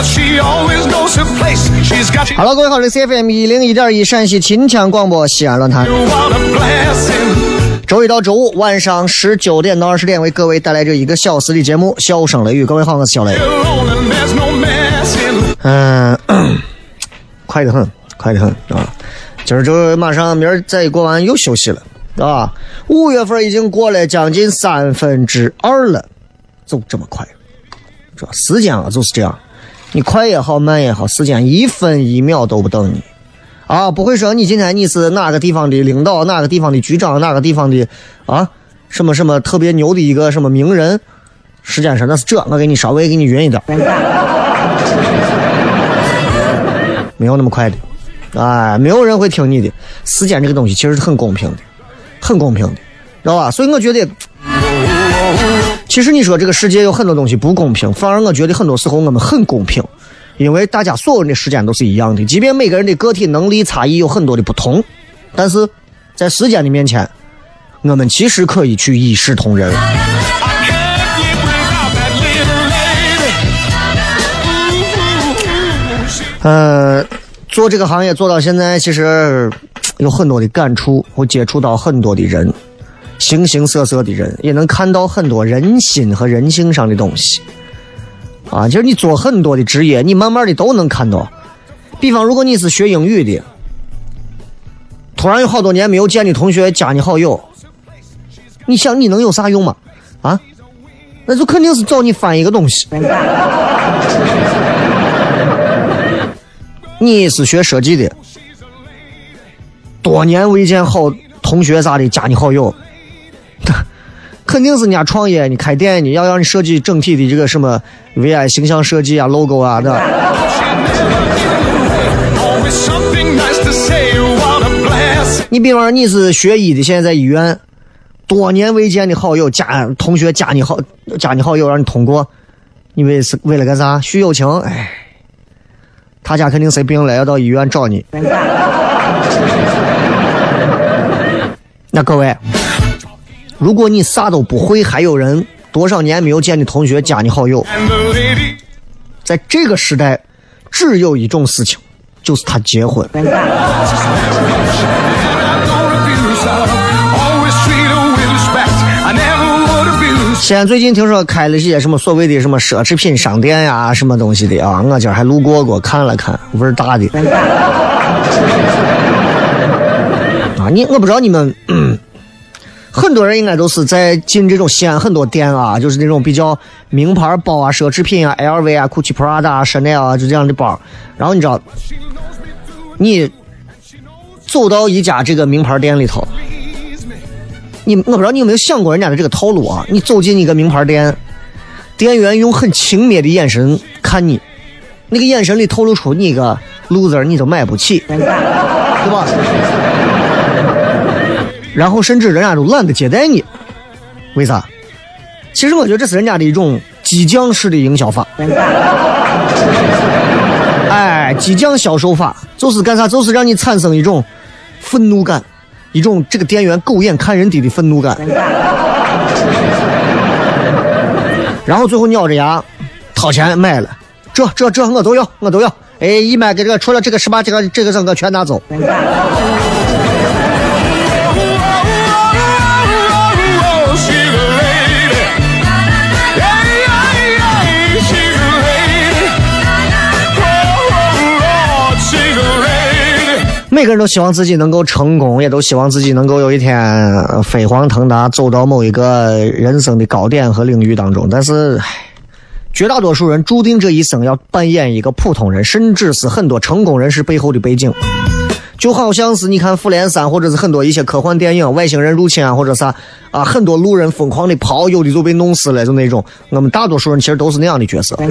She always knows her place. She's got 各位好，这是 CFM 一零一点一陕西秦腔广播西安论坛 a. 周一到周五晚上十九点到二十点为各位带来这一个小时的节目《笑声雷雨》。各位好，我是小雷。嗯、快得很，快得很啊！今儿这马上明儿再一过完又休息了，啊！五月份已经过了将近三分之二了，就这么快，这时间啊就是这样，你快也好，慢也好，时间一分一秒都不等你。啊，不会说你今天你是哪个地方的领导，哪个地方的局长，哪个地方的啊什么什么特别牛的一个什么名人，时间上那是这，我给你稍微给你匀一点。没有那么快的，哎，没有人会听你的。时间这个东西其实是很公平的，很公平的，知道吧？所以我觉得，其实你说这个世界有很多东西不公平，反而我觉得很多时候我们很公平，因为大家所有人的时间都是一样的，即便每个人的个体能力差异有很多的不同，但是在时间的面前，我们其实可以去一视同仁。呃，做这个行业做到现在，其实有很多的感触，我接触到很多的人，形形色色的人，也能看到很多人心和人性上的东西。啊，就是你做很多的职业，你慢慢的都能看到。比方，如果你是学英语的，突然有好多年没有见的同学加你好友，你想你能有啥用吗？啊，那就肯定是找你翻一个东西。你是学设计的，多年未见好同学啥的加你好友，肯定是人家创业，你开店你要让你设计整体的这个什么 VI 形象设计啊、logo 啊的。你比方说你是学医的，现在在医院，多年未见的好友加同学加你好加你好友让你通过，你为是为了干啥？叙友情？哎，他家肯定生病了，要到医院找你。那各位，如果你啥都不会，还有人多少年没有见的同学加你好友，在这个时代，只有一种事情，就是他结婚。西安最近听说开了一些什么所谓的什么奢侈品商店呀，什么东西的啊，我今儿还路过过看了看，味儿大的。啊，你我不知道你们，很多人应该都是在进这种西安很多店啊，就是那种比较名牌包啊、奢侈品啊、LV 啊、GUCCI、Prada 啊、Chanel 啊，就这样的包。然后你知道，你走到一家这个名牌店里头，你我不知道你有没有想过人家的这个套路啊？你走进一个名牌店，店员用很轻蔑的眼神看你，那个眼神里透露出你一个 loser 你都买不起，对吧？然后甚至人家都懒得接待你，为啥？其实我觉得这是人家的一种激将式的营销法。哎，激将销售法就是干啥？就是让你产生一种愤怒感，一种这个店员狗眼看人低的愤怒感。然后最后咬着牙掏钱买了，这这这我都要，我都要。哎，一买给这个除了这个十八这个这个整个全拿走。每个人都希望自己能够成功，也都希望自己能够有一天呃飞黄腾达，走到某一个人生的高点和领域当中。但是，绝大多数人注定这一生要扮演一个普通人，甚至是很多成功人士背后的背景。就好像是你看《复联三》，或者是很多一些科幻电影，外星人入侵啊，或者啥啊，很多路人疯狂的跑，有的就被弄死了，就那种。我们大多数人其实都是那样的角色。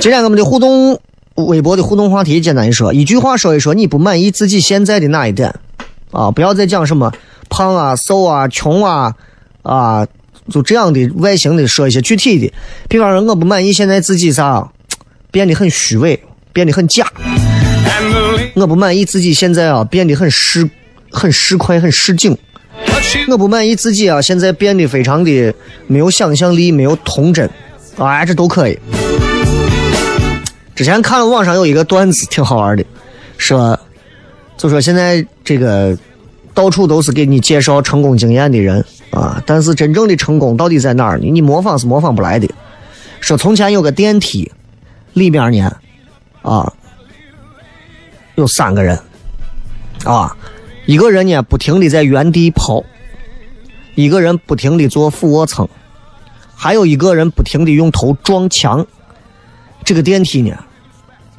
今天我们的互动微博的互动话题简单一说，一句话说一说你不满意自己现在的哪一点啊？不要再讲什么胖啊、瘦啊、穷啊啊，就这样的外形的说一些具体的。比方说，我不满意现在自己啥，变得很虚伪，变得很假。我不满意自己现在啊，变得很市很市侩、很市井。我不满意自己啊，现在变得非常的没有想象力，没有童真，啊，这都可以。之前看了网上有一个段子，挺好玩的，说就说现在这个到处都是给你介绍成功经验的人啊，但是真正的成功到底在哪儿呢？你模仿是模仿不来的。说从前有个电梯，里面呢，啊，有三个人，啊，一个人呢不停的在原地跑，一个人不停的做俯卧撑，还有一个人不停的用头撞墙。这个电梯呢，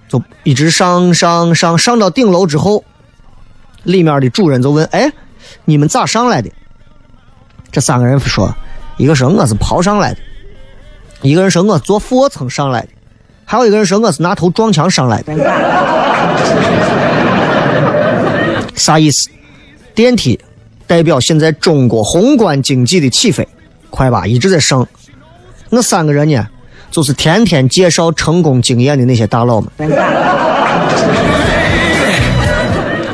就一直上上上上到顶楼之后，里面的主人就问：“哎，你们咋上来的？”这三个人说：“一个说我是跑上来的，一个人说我做俯卧撑上来的，还有一个人说我是拿头撞墙上来的。”啥意思？电梯代表现在中国宏观经济的起飞，快吧，一直在升。那三个人呢，就是天天介绍成功经验的那些大佬们，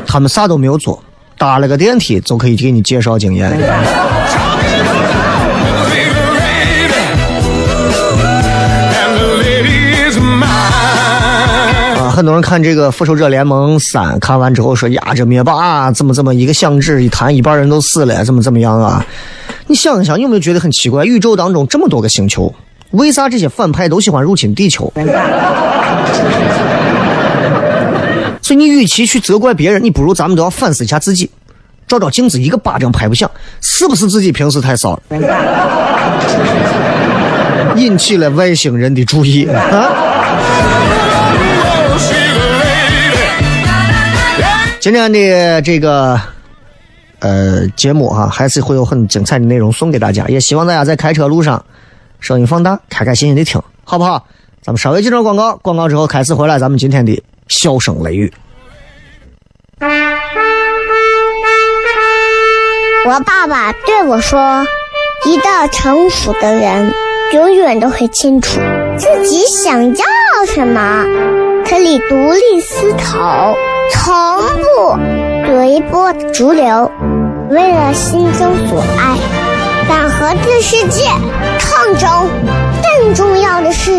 他们啥都没有做，搭了个电梯就可以给你介绍经验。啊，很多人看这个《复仇者联盟三》，看完之后说呀，这灭霸怎么怎么一个响指一弹，一半人都死了，怎么怎么样啊？你想一想，有没有觉得很奇怪？宇宙当中这么多个星球，为啥这些反派都喜欢入侵地球？所以你与其去责怪别人，你不如咱们都要反思一下自己，照照镜子，一个巴掌拍不响，是不是自己平时太骚了，引起了外星人的注意啊？今天的这个呃节目哈、还是会有很精彩的内容送给大家，也希望大家在开车路上声音放大，开开心心的听，好不好？咱们稍微进段广告，广告之后开始回来，咱们今天的笑声雷雨。我爸爸对我说：“一个成熟的人，永远都会清楚自己想要什么，可以独立思考，从不随波逐流，为了心中所爱，敢和这世界抗争。更重要的是，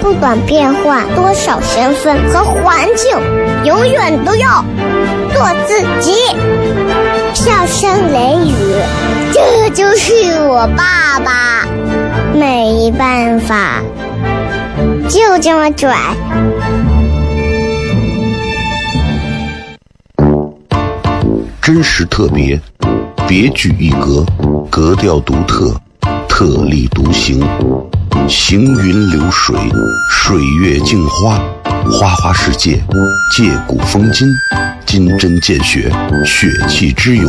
不管变换多少身份和环境，永远都要做自己。”笑声雷雨，这就是我爸爸，没办法，就这么拽。真实特别，别具一格，格调独特，特立独行，行云流水，水月镜花，花花世界，借古风今，金针见血，血气之勇，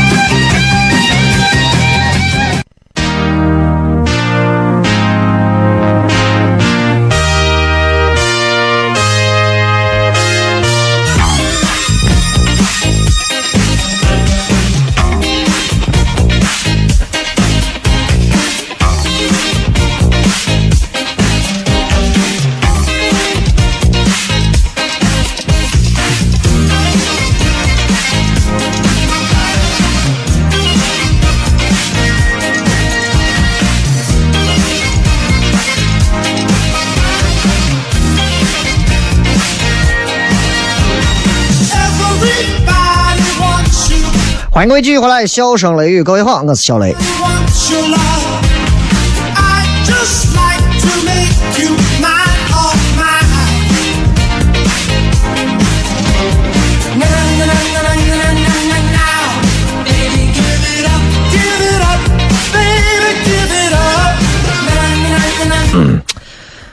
欢迎各位继续回来，笑声雷雨，各位好，我是小雷。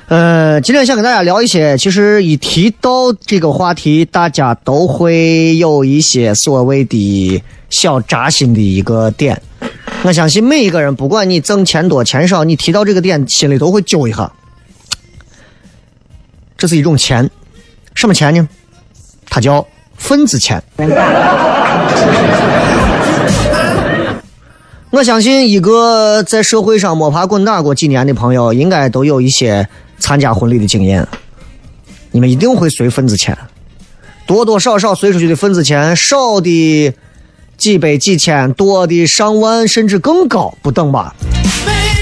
呃，今天想跟大家聊一些，其实一提到这个话题，大家都会有一些所谓的小扎心的一个点。我相信每一个人，不管你挣钱多钱少，你提到这个点，心里都会揪一下。这是一种钱，什么钱呢？它叫份子钱。我相信一个在社会上摸爬滚打过几年的朋友，应该都有一些参加婚礼的经验。你们一定会随份子钱，多多少少随出去的份子钱，少的几百几千，多的上万甚至更高，不等吧？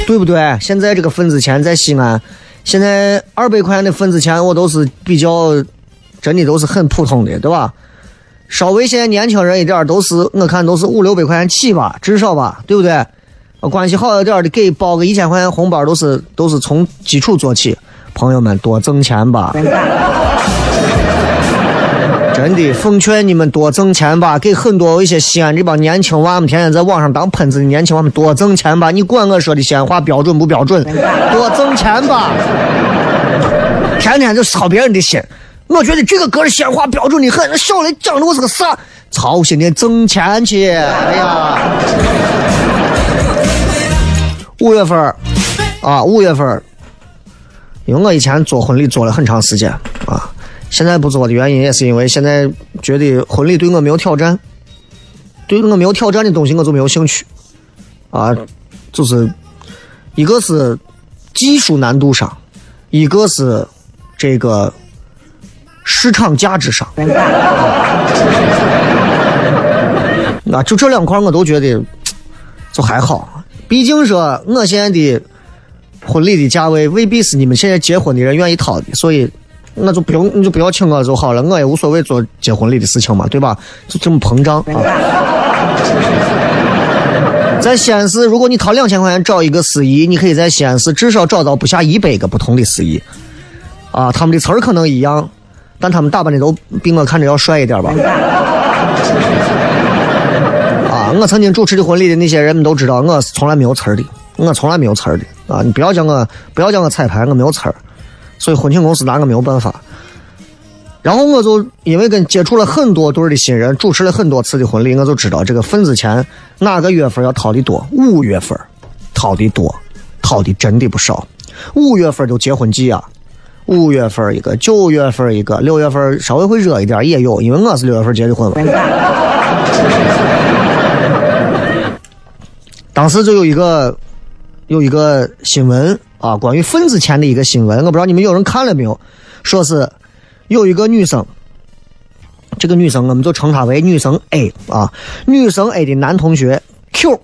对不对？现在这个份子钱在西安，现在二百块钱的份子钱，我都是比较真的都是很普通的，对吧？稍微现在年轻人一点都是，我看都是五六百块钱起吧，至少吧，对不对？关系好一点的，给包个一千块钱红包，都是都是从基础做起。朋友们，多挣钱吧！真的，奉劝你们多挣钱吧。给很多一些西安这帮年轻娃们，天天在网上当喷子的年轻娃们，多挣钱吧！你管我说的西安话标准不标准？多挣钱吧！天天就操别人的心。我觉得这个歌的鲜花标准的很，小雷讲的我是个啥？操心的挣钱去！哎呀，五月份啊，五月份因为我以前做婚礼做了很长时间啊，现在不做的原因也是因为现在觉得婚礼对我没有挑战，对我没有挑战的东西我就没有兴趣啊，就是一个是技术难度上，一个是这个。市场价值上，啊，就这两块我都觉得就还好。毕竟说我现在的婚礼的价位未必是你们现在结婚的人愿意掏的，所以那就不用你就不要请我就好了，我也无所谓做结婚礼的事情嘛，对吧？就这么膨胀啊！在西安市，如果你掏两千块钱找一个司仪，你可以在西安市至少找到不下一百个不同的司仪，啊，他们的词儿可能一样。但他们打扮的都比我看着要帅一点吧？啊，我曾经主持的婚礼的那些人们都知道，我是从来没有词儿的，我从来没有词儿的啊！你不要叫我，不要叫我彩排，我没有词儿，所以婚庆公司拿我没有办法。然后我就因为跟接触了很多对的新人，主持了很多次的婚礼，我就知道这个份子钱哪个月份要掏的多，五月份掏的多，掏的真的不少。五月份就结婚季啊。五月份一个，九月份一个，六月份稍微会热一点也有，因为我是六月份结的婚嘛。当时就有一个有一个新闻啊，关于份子钱的一个新闻，我不知道你们有人看了没有？说是有一个女生，这个女生我们就称她为女生 A 啊，女生 A 的男同学 Q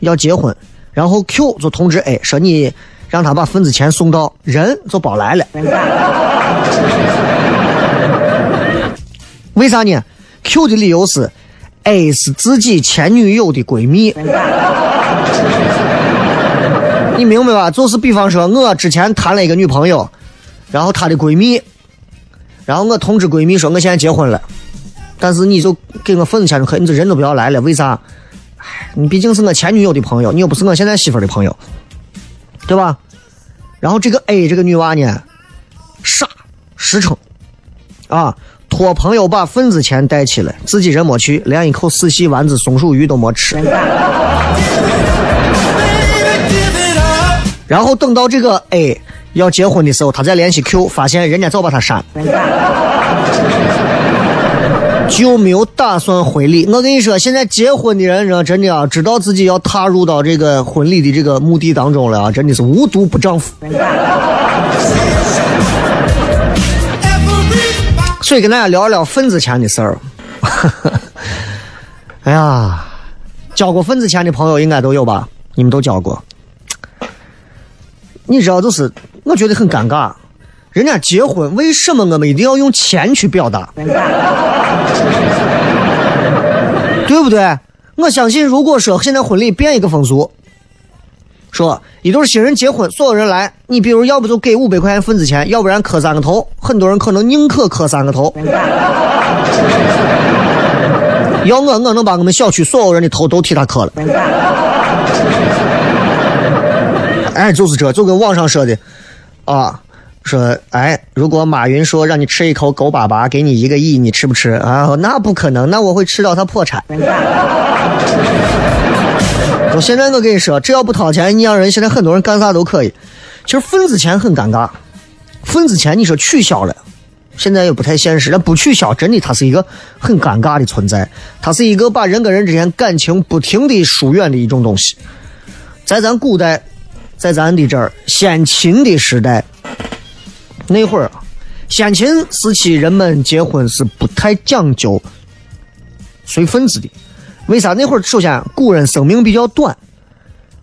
要结婚，然后 Q 就通知 A 说你。让他把份子钱送到，人就包来了。为啥呢？Q 的理由是，A 是自己前女友的闺蜜。你明白吧？就是比方说，我之前谈了一个女朋友然后她的闺蜜，然后我通知闺蜜说我现在结婚了，但是你就给我份子钱就可以，你这人都不要来了，为啥？唉，你毕竟是我前女友的朋友，你又不是我现在媳妇的朋友，对吧？然后这个 A 这个女娃呢，傻实诚啊，托朋友把份子钱带去了，自己人没去，连一口死细丸子、松鼠鱼都没吃。然后等到这个 A 要结婚的时候，他再联系 Q，发现人家早把他删了，就没有打算婚礼。我跟你说，现在结婚的人，呢，真的啊，知道自己要踏入到这个婚礼的这个墓地当中了啊，真的是无毒不丈夫。所以跟大家聊一聊份子钱的事儿。哎呀，交过份子钱的朋友应该都有吧？你们都交过。你知道，就是我觉得很尴尬。人家结婚，为什么我们一定要用钱去表达？对不对？我相信，如果说现在婚礼变一个风俗，说一对新人结婚，所有人来，你比如要不就给五百块钱份子钱，要不然磕三个头。很多人可能宁可磕三个头。要我，我能把我们小区所有人的头都替他磕了。哎，就是这就跟网上说的，啊，说哎，如果马云说让你吃一口狗粑粑，给你一个亿，你吃不吃啊？那不可能，那我会吃到他破产。我现在我跟你说，只要不掏钱，你让人现在很多人干啥都可以。其实份子钱很尴尬，份子钱你说取消了，现在也不太现实。那不取消，真的它是一个很尴尬的存在，它是一个把人跟人之间感情不停的疏远的一种东西，在咱古代。在咱的这儿，先秦的时代，那会儿，先秦时期人们结婚是不太讲究随份子的。为啥？那会儿首先古人生命比较短，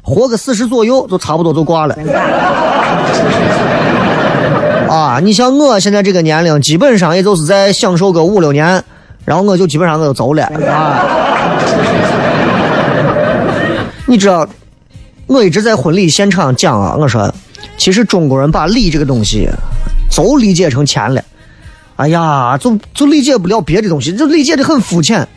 活个四十左右就差不多就挂了。啊，你像我现在这个年龄，基本上也就是在享受个五六年，然后我就基本上我就走了啊。你知道？我一直在婚礼现场讲啊，我说，其实中国人把礼这个东西，都理解成钱了。哎呀，就就理解不了别的东西，就理解的很肤浅。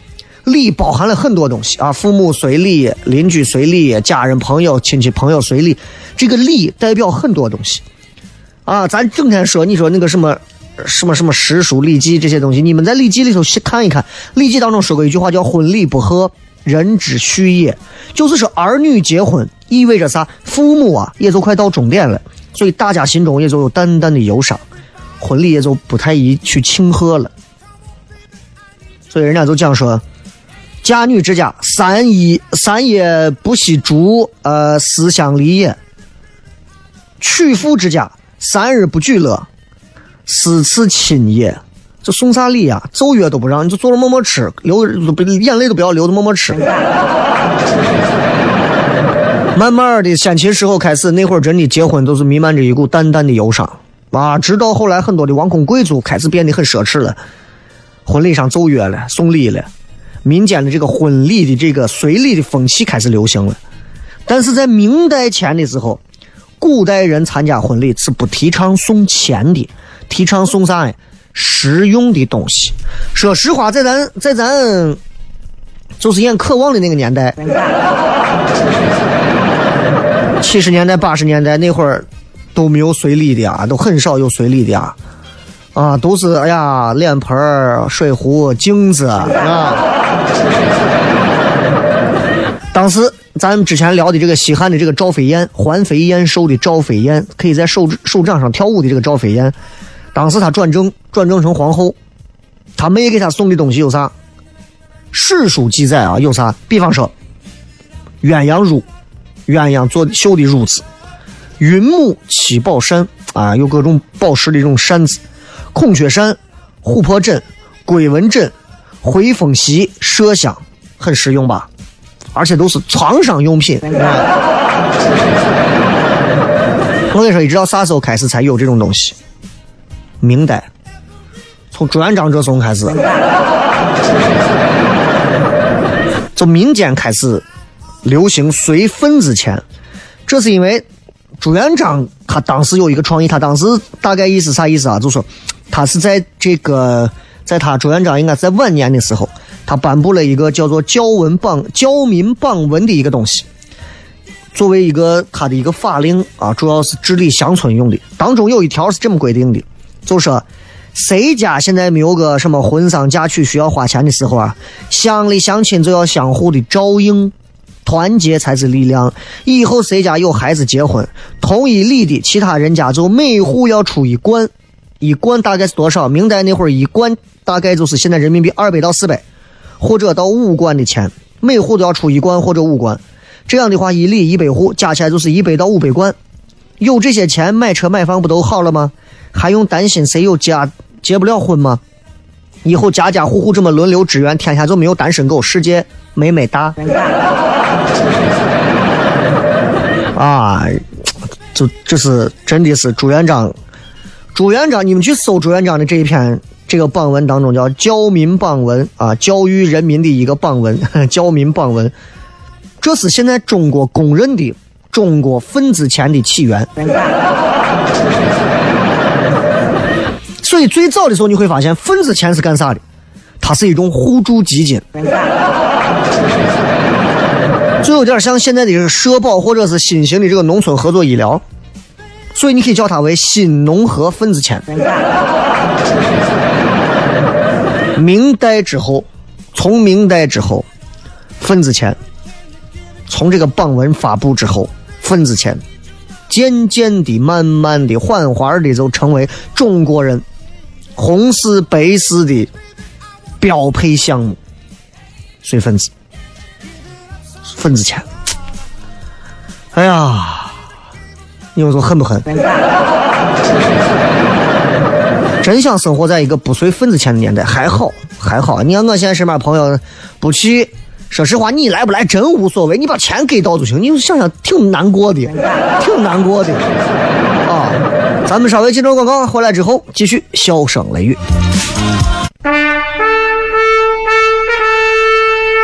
礼包含了很多东西啊，父母随礼，邻居随礼，家人朋友亲戚朋友随礼，这个礼代表很多东西。啊，咱整天说，你说那个什么什么什么诗书礼记这些东西，你们在礼记里头去看一看，礼记当中说过一句话叫“婚礼不和，人之序也”，就是说儿女结婚。意味着啥？父母啊，也就快到终点了，所以大家心中也就有淡淡的忧伤，婚礼也就不太宜去庆贺了。所以人家就讲说，嫁女之家，三一三夜不惜烛，呃，思乡离也；娶妇之家，三日不举乐，思次亲也。这送啥礼啊？奏乐都不让，你就坐着默默吃，流眼泪都不要流，默默吃。慢慢的，先秦时候开始，那会儿真的结婚都是弥漫着一股淡淡的忧伤啊。直到后来，很多的王公贵族开始变得很奢侈了，婚礼上奏乐了，送礼了，民间的这个婚礼的这个随礼的风气开始流行了。但是在明代前的时候，古代人参加婚礼是不提倡送钱的，提倡送啥呀？实用的东西。说实话，在咱在咱就是演渴望的那个年代。七十年代、八十年代那会儿都没有随礼的啊，都很少有随礼的啊，啊，都是哎呀，脸盆水壶、镜子啊。当时咱们之前聊的这个西汉的这个赵飞燕，环肥燕瘦的赵飞燕，可以在手手掌上跳舞的这个赵飞燕，当时她转正，转正成皇后，她妹给她送的东西有啥？史书记载啊，有啥？比方说鸳鸯褥。鸳鸯做绣的褥子，云母七宝扇啊，有各种宝石的这种扇子，孔雀扇、琥珀枕、龟纹枕、回风席、麝香，很实用吧？而且都是床上用品。我跟你说，一直到啥时候开始才有这种东西？明代，从朱元璋这时候开始，从民间开始。流行随份子钱，这是因为朱元璋他当时有一个创意，他当时大概意思啥意思啊？就说他是在这个，在他朱元璋应该在晚年的时候，他颁布了一个叫做教文榜教民榜文的一个东西，作为一个他的一个法令啊，主要是治理乡村用的。当中有一条是这么规定的，就说谁家现在没有个什么婚丧嫁娶需要花钱的时候啊，乡里乡亲就要相互的照应。团结才是力量。以后谁家有孩子结婚，同一里的其他人家就每户要出一贯，一贯大概是多少？明代那会儿一贯大概就是现在人民币二百到四百，或者到五贯的钱，每户都要出一贯或者五贯。这样的话，一里一百户加起来就是一百到五百贯。有这些钱买车买房不都好了吗？还用担心谁有家结不了婚吗？以后家家户户这么轮流支援，天下就没有单身狗，世界美美哒。啊，就就是真的是朱元璋，朱元璋，你们去搜朱元璋的这一篇这个榜文当中叫教民榜文啊，教育人民的一个榜文，教民榜文，这是现在中国公认的中国份子钱的起源。所以最早的时候你会发现份子钱是干啥的？它是一种互助基金。就有点像现在的社保或者是新型的这个农村合作医疗，所以你可以叫它为新农合份子钱。明代之后，从明代之后，份子钱，从这个榜文发布之后，份子钱渐渐的、慢慢的、缓缓的就成为中国人红事白事的标配项目，随份子。份子钱，哎呀，你们说恨不恨？真想生活在一个不随份子钱的年代，还好还好。你看我现在身边朋友不去，说实话，你来不来真无所谓，你把钱给到就行。你就想想，挺难过的，挺难过的啊！咱们稍微进段广告，回来之后继续笑声雷雨。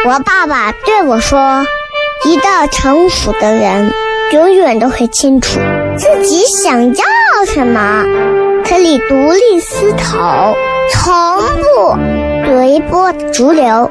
我爸爸对我说。一个成熟的人，永远都会清楚自己想要什么，可以独立思考，从不随波逐流，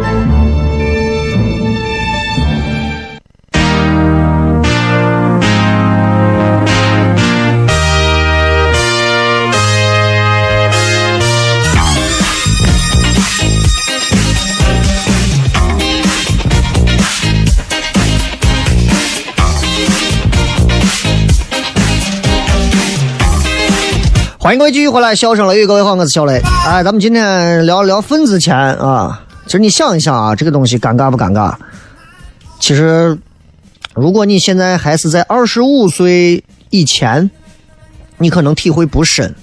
欢迎各位继续回来，笑声雷雨，各位好，我是小雷。哎，咱们今天聊聊份子钱啊。其实你想一想啊，这个东西尴尬不尴尬？其实，如果你现在还是在二十五岁以前，你可能体会不深。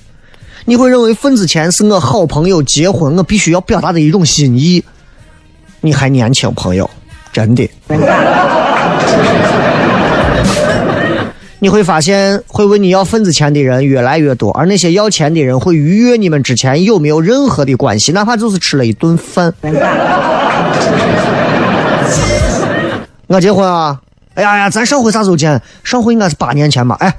你会认为份子钱是我好朋友结婚我必须要表达的一种心意。你还年轻，朋友，真的。你会发现，会问你要份子钱的人越来越多，而那些要钱的人会逾越你们之前有没有任何的关系，哪怕就是吃了一顿饭。我结婚啊！哎呀呀，咱上回啥时候见？上回应该是八年前吧？哎，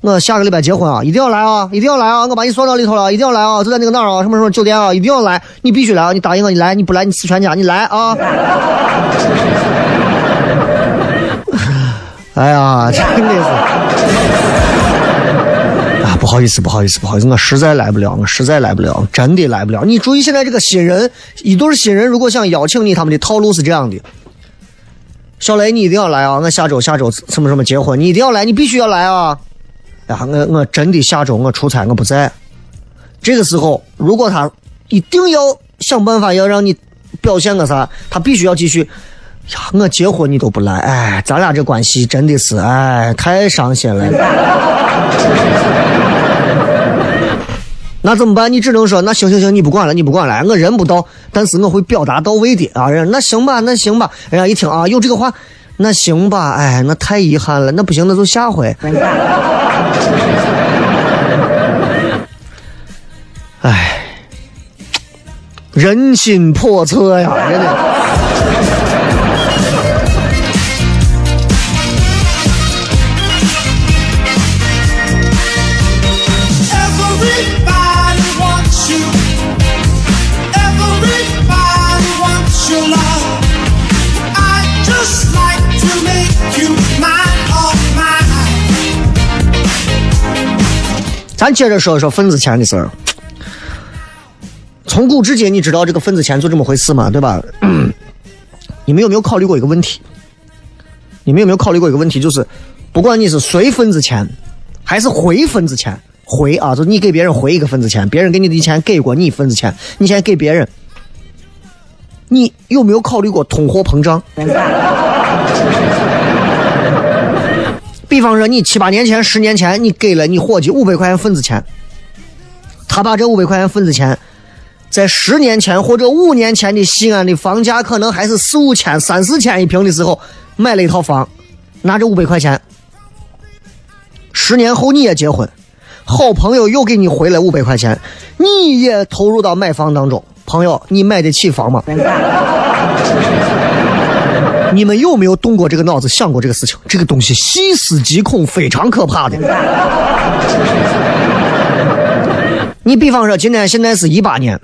我下个礼拜结婚啊，一定要来啊，一定要来啊！我把你送到里头了，一定要来啊！就在那个哪儿啊？什么什么酒店啊？一定要来，你必须来啊！你答应我，你来，你不来你死全家，你来啊！哎呀，真的是啊！不好意思，不好意思，不好意思，我实在来不了，我实在来不了，真的来不了。你注意，现在这个新人，一对新人，如果想邀请你，他们的套路是这样的：小雷，你一定要来啊！我下周下周什么什么结婚，你一定要来，你必须要来啊！呀，我我真的下周我出差，我不在。这个时候，如果他一定要想办法要让你表现个啥，他必须要继续。呀，我结婚你都不来，哎，咱俩这关系真的是，哎，太伤心了。那怎么办？你只能说那行行行，你不管了，你不管了，我人不到，但是我会表达到位的啊。人那行吧，那行吧。人家一听啊，有这个话，那行吧。哎，那太遗憾了，那不行，那就下回。哎，人心叵测呀，真的。咱接着说说份子钱的事儿。从古至今，你知道这个份子钱就这么回事嘛，对吧？你们有没有考虑过一个问题？你们有没有考虑过一个问题？就是不管你是随份子钱，还是回份子钱，回啊，就你给别人回一个份子钱，别人给你的钱给过你份子钱，你现在给别人，你有没有考虑过通货膨胀？比方说，你七八年前、十年前，你给了你伙计五百块钱份子钱，他把这五百块钱份子钱，在十年前或者五年前的西安的房价可能还是四五千、三四千一平的时候，买了一套房，拿着五百块钱，十年后你也结婚，好朋友又给你回来五百块钱，你也投入到买房当中，朋友，你买得起房吗？你们有没有动过这个脑子，想过这个事情？这个东西细思极恐，非常可怕的。你比方说，今天现在是一八年，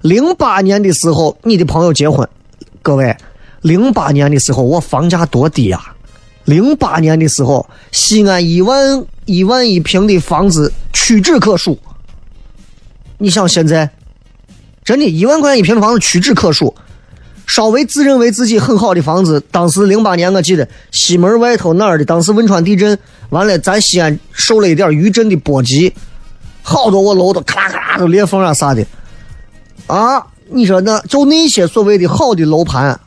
零八年的时候，你的朋友结婚，各位，零八年的时候我房价多低呀、零八年的时候，西安一万一万一平的房子屈指可数。你想现在，真的，一万块钱一平的房子屈指可数。稍微自认为自己很好的房子，当时零八年我记得西门外头哪儿的，当时汶川地震完了，咱西安受了一点余震的波及，好多我楼都咔啦咔啦都裂缝啊啥的，啊，你说那就那些所谓的好的楼盘，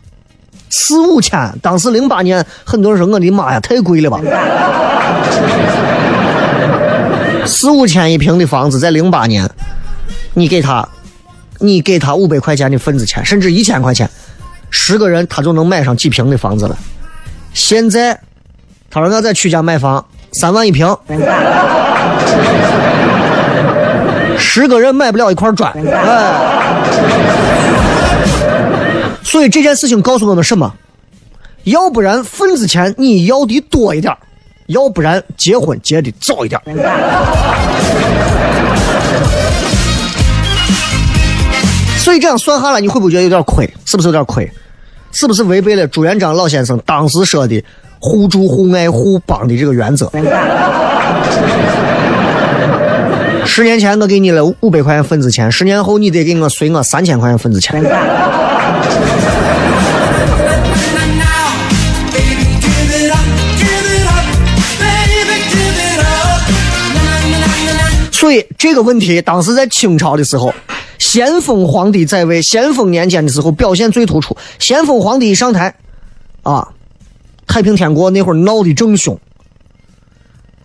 四五千，当时零八年很多人说我的妈呀太贵了吧，四五千一平的房子在零八年，你给他，你给他五百块钱的份子钱，甚至一千块钱。十个人他就能买上几平的房子了。现在，他说我在曲家买房，三万一平，十个人买不了一块砖，哎。所以这件事情告诉我们什么？要不然份子钱你要的多一点要不然结婚结的早一点所以这样算下来，你会不会觉得有点亏？是不是有点亏？是不是违背了朱元璋老先生当时说的“互助互爱互帮”的这个原则？十年前我给你了五百块钱份子钱，十年后你得给我随我三千块钱份子钱。所以这个问题当时在清朝的时候，咸丰皇帝在位，咸丰年间的时候表现最突出。咸丰皇帝一上台，啊，太平天国那会儿闹得正凶，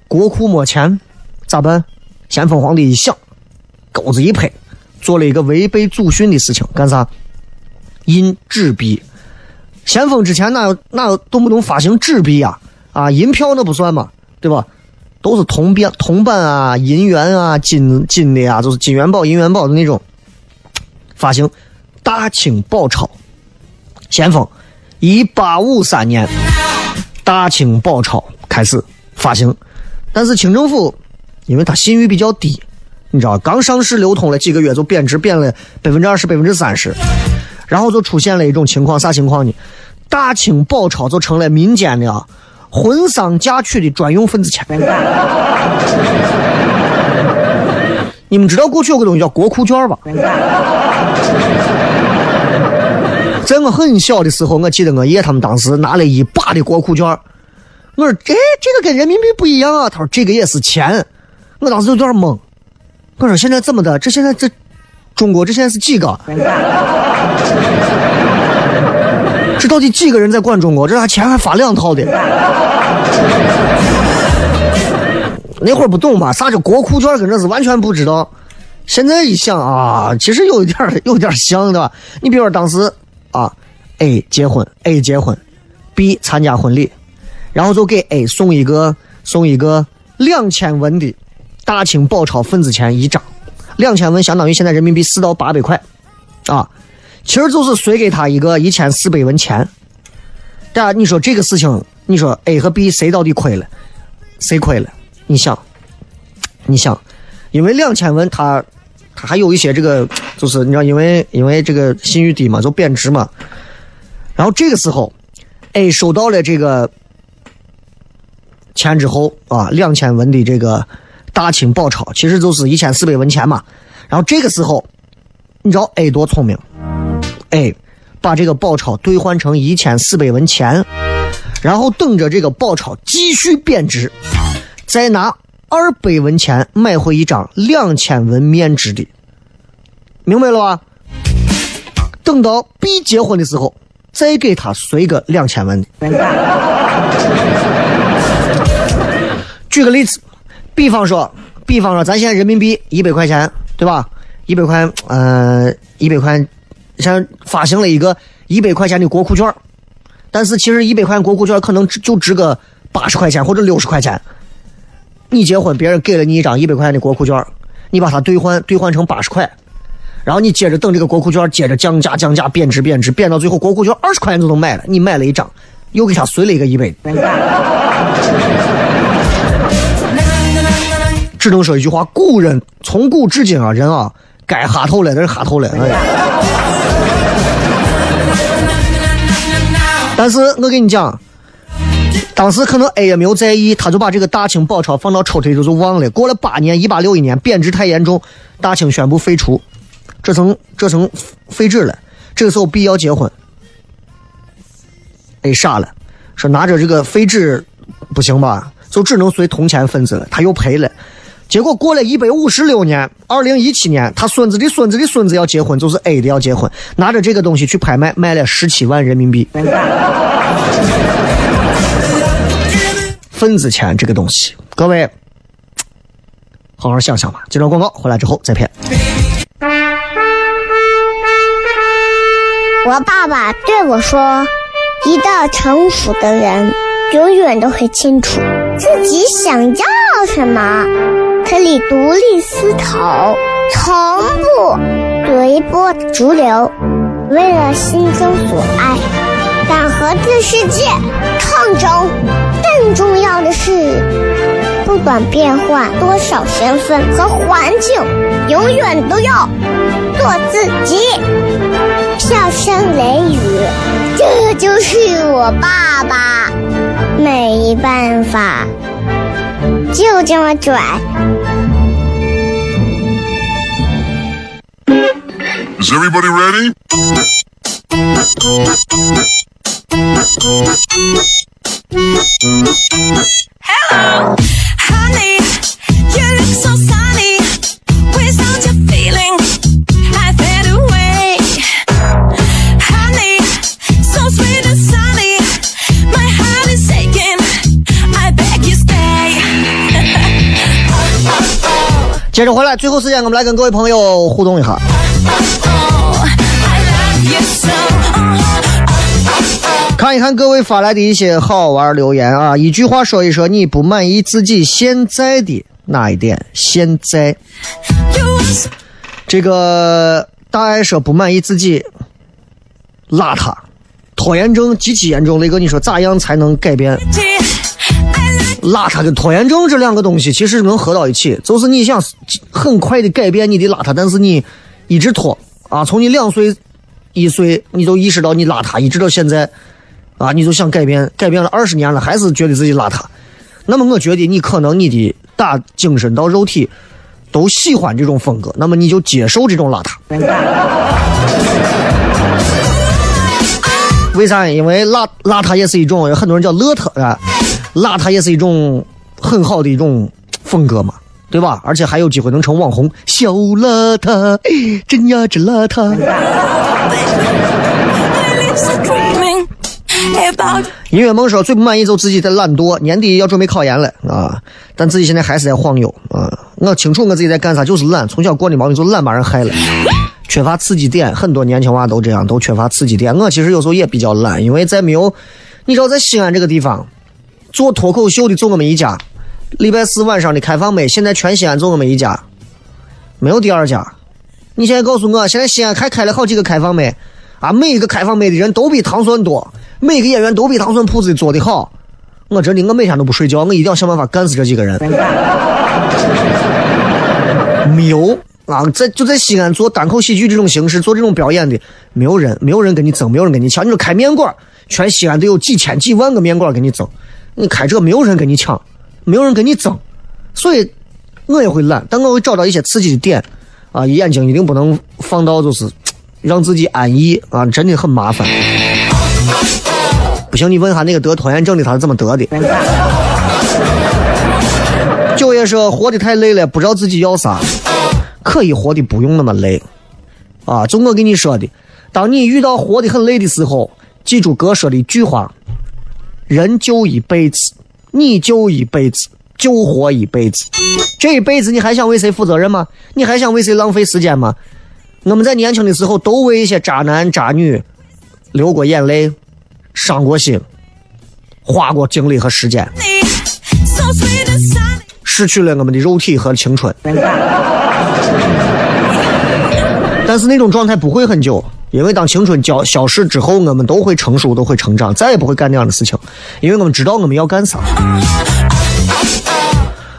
国库没钱，咋办？咸丰皇帝一想，钩子一拍，做了一个违背祖训的事情，干啥？印纸币。咸丰之前哪有哪有动不动发行纸币呀？啊，银票那不算嘛，对吧？都是铜边、铜板啊、银元啊、金金的呀，就是金元宝、银元宝的那种发行。大清宝钞，咸丰一八五三年，大清宝钞开始发行，但是清政府因为它信誉比较低，你知道，刚上市流通了几个月就贬值，贬了百分之二十、百分之三十，然后就出现了一种情况，啥情况呢？大清宝钞就成了民间的啊婚丧嫁娶的专用份子钱。你们知道过去有个东西叫国库券吧？在我很小的时候，我记得我爷他们当时拿了一把的国库券。我说哎这个跟人民币不一样啊，他说这个也是钱。我当时有点懵。我说现在怎么的？这现在这中国这现在是几个？这到底几个人在管中国？这还钱还发两套的。那会儿不懂嘛，啥叫国库券，跟这是完全不知道。现在一想啊，其实有一点有点像对吧？你比如说当时啊，A 结婚，A 结婚，B 参加婚礼，然后就给 A 送一个送一个两千文的大清宝钞份子钱一张，两千文相当于现在人民币四到八百块，啊，其实就是随给他一个一千四百文钱。大家你说这个事情，你说 A 和 B 谁到底亏了？谁亏了？你想，你想，因为两千文它还有一些这个，就是你知道，因为因为这个信誉低嘛，就贬值嘛。然后这个时候，A 收到了这个钱之后啊，两千文的这个大清宝钞，其实就是一千四百文钱嘛。然后这个时候，你知道 A 多聪明？A 把这个宝钞兑换成一千四百文钱，然后等着这个宝钞继续贬值，再拿二百文钱买回一张两千文面值的，明白了吧？等到 B 结婚的时候，再给他随个两千文的。举个例子，比方说，比方说，咱现在人民币一百块钱，对吧？一百块，呃，一百块，像发行了一个一百块钱的国库券但是其实一百块国库券可能就值个八十块钱或者六十块钱。你结婚，别人给了你一张一百块钱的国库券你把它兑换兑换成八十块，然后你接着等这个国库券接着降价降价贬值贬值贬到最后国库券二十块钱就能买了，你买了一张，又给他随了一个一百。只能说一句话：古人从古至今啊，人啊，该哈透了，那是哈透了。哎呀但是我跟你讲，当时可能 A 也没有在意，他就把这个大清宝钞放到抽屉里就忘了。过了八年，一八六一年，贬值太严重，大清宣布废除，这成这成废纸了。这个时候 B 要结婚，A 傻了，说拿着这个废纸不行吧，就只能随铜钱份子了，他又赔了。结果过了一百五十六年，二零一七年，他孙子的孙子的孙子要结婚，就是 A 的要结婚，拿着这个东西去拍卖，卖了十七万人民币。份子钱这个东西，各位好好想想吧。接着广告回来之后再骗。我爸爸对我说：“一个成熟的人，永远都会清楚自己想要什么，可以独立思考，从不随波逐流，为了心中所爱，敢和这世界抗争。更重要的是，不管变换多少身份和环境，永远都要做自己。”笑声雷雨，这就是我爸爸，没办法，就这么拽。Is everybody ready? Hello, honey, you look so sunny. Without your feeling, I fade away. Honey, so sweet and sunny. My heart is aching. I beg you stay. 接着回来，最后时间我们来跟各位朋友互动一下。看一看各位发来的一些好玩留言啊，一句话说一说你不满意自己现在的哪一点？现在这个大爱说不满意自己邋遢，拖延症极其严重。雷哥，你说咋样才能改变邋遢跟拖延症这两个东西其实能合到一起，就是你想很快的改变你的邋遢，但是你一直拖啊，从你两岁、一岁你就意识到你邋遢，一直到现在啊，你就想改变，改变了二十年了，还是觉得自己邋遢。那么我觉得你可能你的打精神到肉体都喜欢这种风格，那么你就接受这种邋遢。为啥？因为邋邋遢也是一种，有很多人叫邋遢啊，邋遢也是一种很好的一种风格嘛，对吧？而且还有机会能成网红，小邋遢，哎真呀真邋遢。音乐梦说最不满意就自己的懒惰，年底要准备考研了啊，但自己现在还是在晃悠啊。我清楚我自己在干啥，就是懒，从小过的毛病就懒把人害了，缺乏刺激点。很多年轻娃都这样，都缺乏刺激点。我其实有时候也比较懒，因为在没有，你知道在西安这个地方做脱口秀的就我们一家，礼拜四晚上的开放麦，现在全西安就我们一家，没有第二家。你现在告诉我，现在西安还开了好几个开放麦啊，每一个开放麦的人都比糖蒜多，每个演员都比糖蒜铺子做的好。我真的，我每天都不睡觉，我一定要想办法干死这几个人。没有啊，在就在西安做单口喜剧这种形式，做这种表演的，没有人，没有人跟你争，没有人跟你抢。你说开面馆，全西安都有几千几万个面馆跟你争，你开这没有人跟你抢，没有人跟你争，所以我也会懒，但我会找到一些刺激的点啊，眼睛一定不能放到就是让自己安逸啊，真的很麻烦。不行，你问下那个得拖延症的他是怎么得的。九爷说活得太累了，不知道自己要啥，可以活的不用那么累，啊，就我跟你说的，当你遇到活的很累的时候，记住哥说的一句话：人就一辈子，你就一辈子，就活一辈子，这一辈子你还想为谁负责任吗？你还想为谁浪费时间吗？我们在年轻的时候都为一些渣男渣女流过眼泪，伤过心，花过精力和时间。失去了我们的肉体和青春。但是那种状态不会很久，因为当青春消消逝之后，我们都会成熟，都会成长，再也不会干那样的事情，因为我们知道我们要干啥。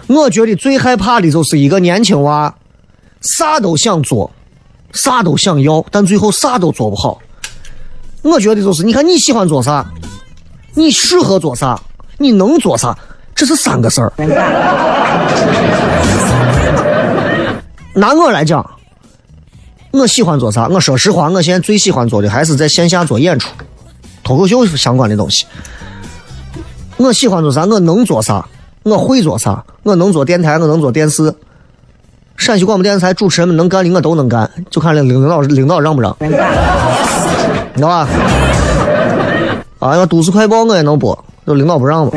我觉得最害怕的就是一个年轻娃，啥都想做，啥都想要，但最后啥都做不好。我觉得就是，你看你喜欢做啥，你适合做啥，你能做啥，这是三个事儿。拿我来讲，我喜欢做啥？我说实话，我现在最喜欢做的还是在线下做演出，脱口秀相关的东西。我喜欢做啥？我能做啥？我会做啥？我能做电台，我能做电视。陕西广播电视台主持人们能干的我都能干，就看领领导领导让不让，你知道吧？啊，要都市快报我也能播，就领导不让嘛。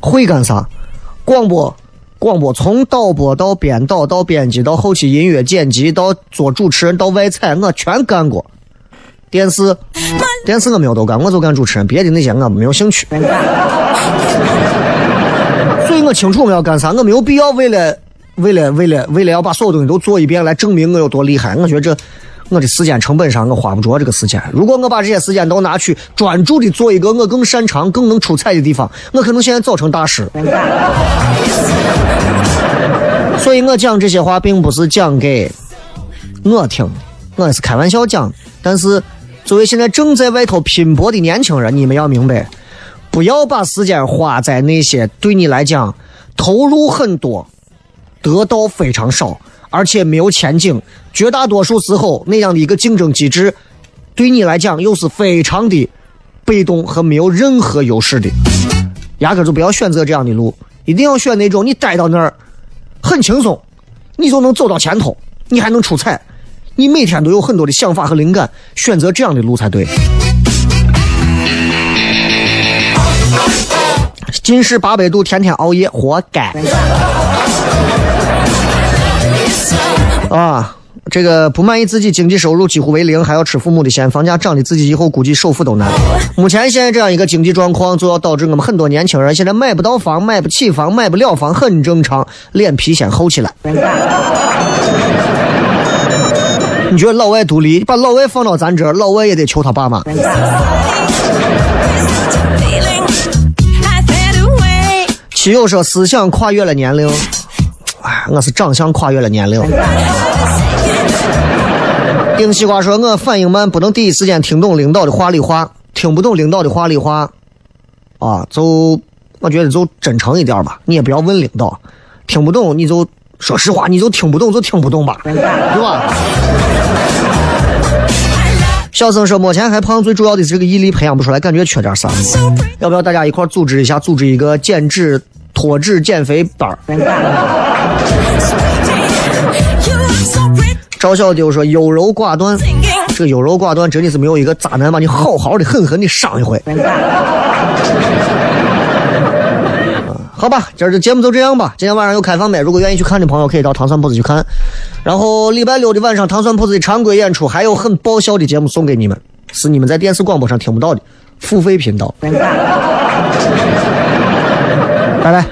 会干啥？广播，广播从导播到编导到编辑到后期音乐剪辑到做主持人到外采，我全干过。电视，电视我没有都干，我就干主持人，别的那些我没有兴趣。所以我清楚我要干啥，我没有必要为了为了为了为了要把所有东西都做一遍来证明我有多厉害。我觉得这我的时间成本上我花不着这个时间。如果我把这些时间都拿去专注的做一个我更擅长、更能出彩的地方，我可能现在早成大师。所以我讲这些话并不是讲给我听，我也是开玩笑讲。但是作为现在正在外头拼搏的年轻人，你们要明白，不要把时间花在那些对你来讲投入很多、得到非常少，而且没有前景。绝大多数时候，那样的一个竞争机制，对你来讲又是非常的被动和没有任何优势的。压根就不要选择这样的路，一定要选那种你待到那儿很轻松，你就能走到前头，你还能出彩，你每天都有很多的想法和灵感，选择这样的路才对。近视八百度，天天熬夜，活该。啊，这个不满意自己经济收入几乎为零，还要吃父母的钱，房价涨的自己以后估计首付都难。目前现在这样一个经济状况，就要导致我们很多年轻人现在买不到房、买不起房、买不了房，很正常，脸皮先厚起来。你觉得老外独立，把老外放到咱这儿，老外也得求他爸妈。七友说思想跨越了年龄，哎，我是长相跨越了年龄。丁西瓜说：“我反应慢，不能第一时间听懂领导的话里话，听不懂领导的话里话，啊，就我觉得就真诚一点吧，你也不要问领导，听不懂你就说实话，你就听不懂就听不懂吧，对吧？”小生说：“目前还胖，最主要的是这个毅力培养不出来，感觉缺点啥。要不要大家一块组织一下，组织一个减脂、脱脂、减肥班赵小丢说：“优柔寡断，这个优柔寡断真的是没有一个渣男把你好好的狠狠的伤一回。好吧，今儿这节目就这样吧。今天晚上有开放麦，如果愿意去看的朋友，可以到糖蒜铺子去看。然后礼拜六的晚上，糖蒜铺子的常规演出还有很爆笑的节目送给你们，是你们在电视广播上听不到的付费频道。拜拜。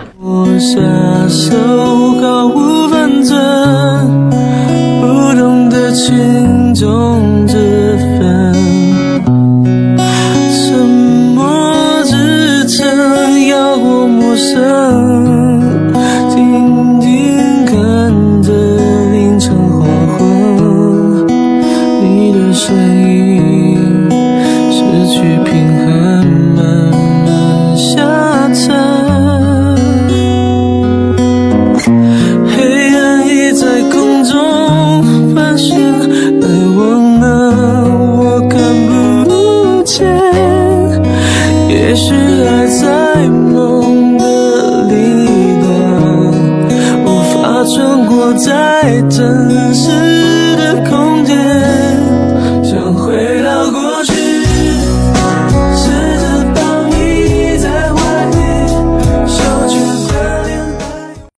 懂得轻